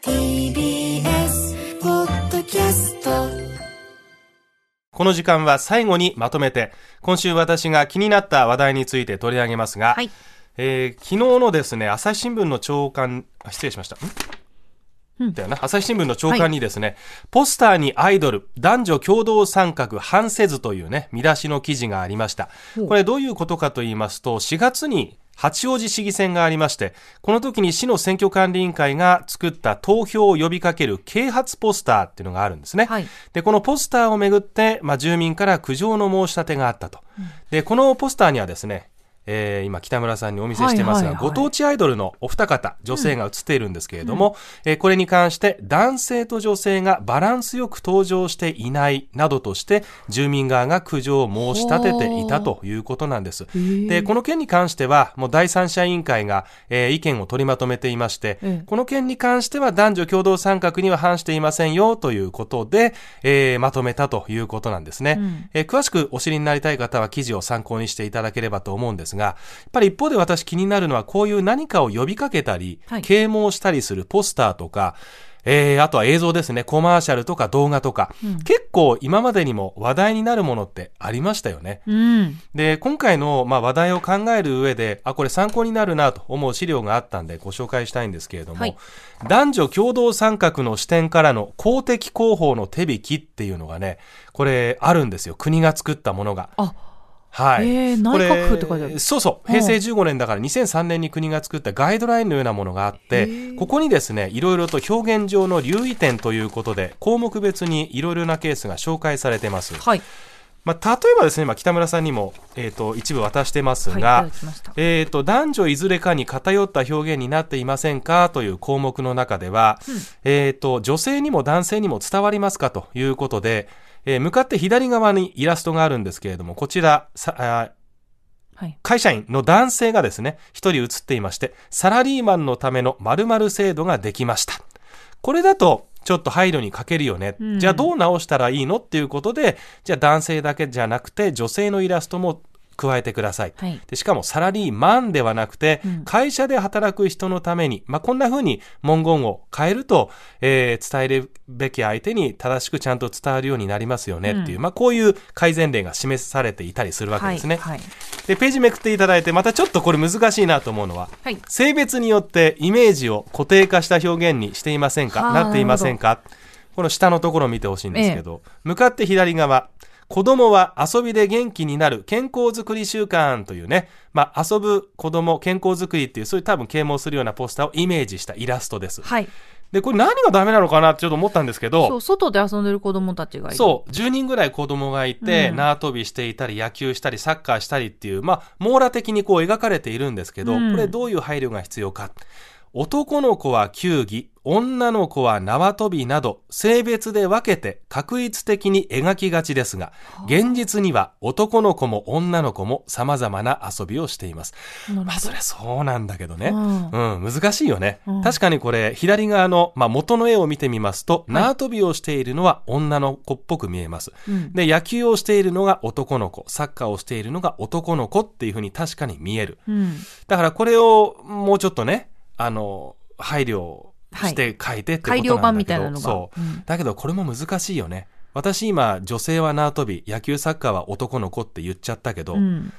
TBS ポッドキャストこの時間は最後にまとめて今週私が気になった話題について取り上げますが、はい。えー昨日のですね朝日新聞の朝刊あ失礼しました。ん？だよな。朝日新聞の朝刊にですね、ポスターにアイドル男女共同参画反せずというね見出しの記事がありました。これどういうことかと言いますと4月に八王子市議選がありまして、この時に市の選挙管理委員会が作った投票を呼びかける啓発ポスターっていうのがあるんですね。はいで、このポスターをめぐって、まあ、住民から苦情の申し立てがあったと。で、このポスターにはですね、えー今北村さんにお見せしてますが、はいはいはい。ご当地アイドルのお二方女性が写っているんですけれども、えーこれに関して男性と女性がバランスよく登場していないなどとして住民側が苦情を申し立てていたということなんです。でこの件に関してはもう第三者委員会が、えー意見を取りまとめていまして、ええ。この件に関しては男女共同参画には反していませんよということで、えーまとめたということなんですね、えー詳しくお知りになりたい方は記事を参考にしていただければと思うんですが、やっぱり一方で私気になるのはこういう何かを呼びかけたり、はい啓蒙したりするポスターとか、えーあとは映像ですね、コマーシャルとか動画とか、結構今までにも話題になるものってありましたよね。うん。で、今回の、まあ、話題を考える上で、あ、これ参考になるなと思う資料があったんでご紹介したいんですけれども、はい男女共同参画の視点からの公的広報の手引きっていうのがね、これあるんですよ。国が作ったものが。あ、はい。へーこれ内閣府って書いてあるそうそう。平成15年だから2003年に国が作ったガイドラインのようなものがあって、ここにですね、いろいろと表現上の留意点ということで、項目別にいろいろなケースが紹介されてます。はい。まあ、例えばですね、今北村さんにも、えー、と一部渡してますはい、いが、ただきました。えー、と男女いずれかに偏った表現になっていませんか？という項目の中では、えー、と女性にも男性にも伝わりますか？ということで、えー向かって左側にイラストがあるんですけれどもこちらさあはい。会社員の男性がですね、一人写っていまして、サラリーマンのための〇〇制度ができました。これだと、ちょっと配慮に欠けるよね。うんじゃあどう直したらいいの？っていうことで、じゃあ男性だけじゃなくて女性のイラストも加えてください。はいでしかもサラリーマンではなくて、うん会社で働く人のために、まあ、こんな風に文言を変えると、えー伝えるべき相手に正しくちゃんと伝わるようになりますよねっていう、うんまあ、こういう改善例が示されていたりするわけですね。はい。で、ページめくっていただいて、またちょっとこれ難しいなと思うのは、はい。性別によってイメージを固定化した表現にしていませんか？はあなっていませんか？この下のところを見てほしいんですけど、向かって左側、子供は遊びで元気になる健康づくり習慣というね、まあ、遊ぶ子供健康づくりっていう、そういう多分啓蒙するようなポスターをイメージしたイラストです。はい。で、これ何がダメなのかなってちょっと思ったんですけど、そう、外で遊んでる子供たちがいる。そう、10人ぐらい子供がいて、うん縄跳びしていたり、野球したり、サッカーしたりっていう、まあ、網羅的にこう描かれているんですけど、うんこれどういう配慮が必要か。男の子は球技、女の子は縄跳びなど、性別で分けて確一的に描きがちですが、現実には男の子も女の子も様々な遊びをしています。まあ、それはそうなんだけどね。うんうん、難しいよね。うん確かにこれ、左側の、まあ、元の絵を見てみますと、い縄跳びをしているのは女の子っぽく見えます。うんで、野球をしているのが男の子、サッカーをしているのが男の子っていうふうに確かに見える。うん。だからこれをもうちょっとね、あの、配慮して書いてってことなんだけど、改良版みたいなのが。そう。うん。だけどこれも難しいよね。私今、女性は縄跳び、野球サッカーは男の子って言っちゃったけど、うん。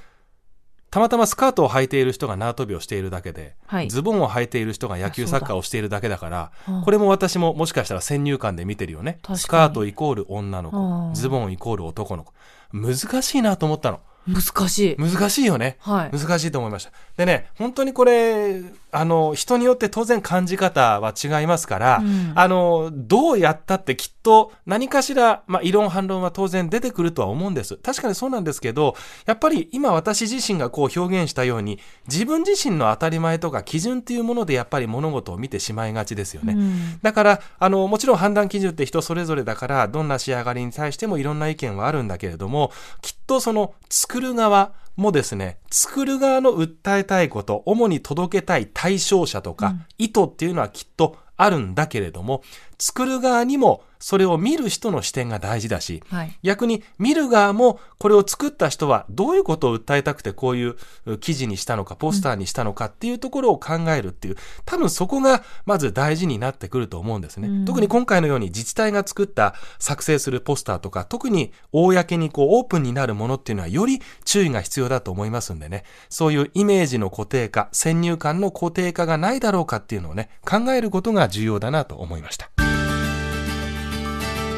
たまたまスカートを履いている人が縄跳びをしているだけで、はい。ズボンを履いている人が野球サッカーをしているだけだからうんこれも私ももしかしたら先入観で見てるよね。スカートイコール女のうん子ズボンイコール男の子。難しいなと思ったの。難しい。難しいよね。はい。難しいと思いました。でね本当にこれあの、人によって当然感じ方は違いますから、うん、あの、どうやったってきっと何かしら、まあ、異論反論は当然出てくるとは思うんです。確かにそうなんですけど、やっぱり今私自身がこう表現したように、自分自身の当たり前とか基準っていうものでやっぱり物事を見てしまいがちですよね。うん、だから、あの、もちろん判断基準って人それぞれだから、どんな仕上がりに対してもいろんな意見はあるんだけれども、きっとその作る側、もですね、作る側の訴えたいこと、主に届けたい対象者とか、意図っていうのはきっとあるんだけれども、作る側にもそれを見る人の視点が大事だし、はい、逆に見る側もこれを作った人はどういうことを訴えたくてこういう記事にしたのか、ポスターにしたのかっていうところを考えるっていう、多分そこがまず大事になってくると思うんですね。うん、特に今回のように自治体が作った作成するポスターとか、特に公にこうオープンになるものっていうのはより注意が必要だと思いますんでね、そういうイメージの固定化、先入観の固定化がないだろうかっていうのをね、考えることが重要だなと思いました。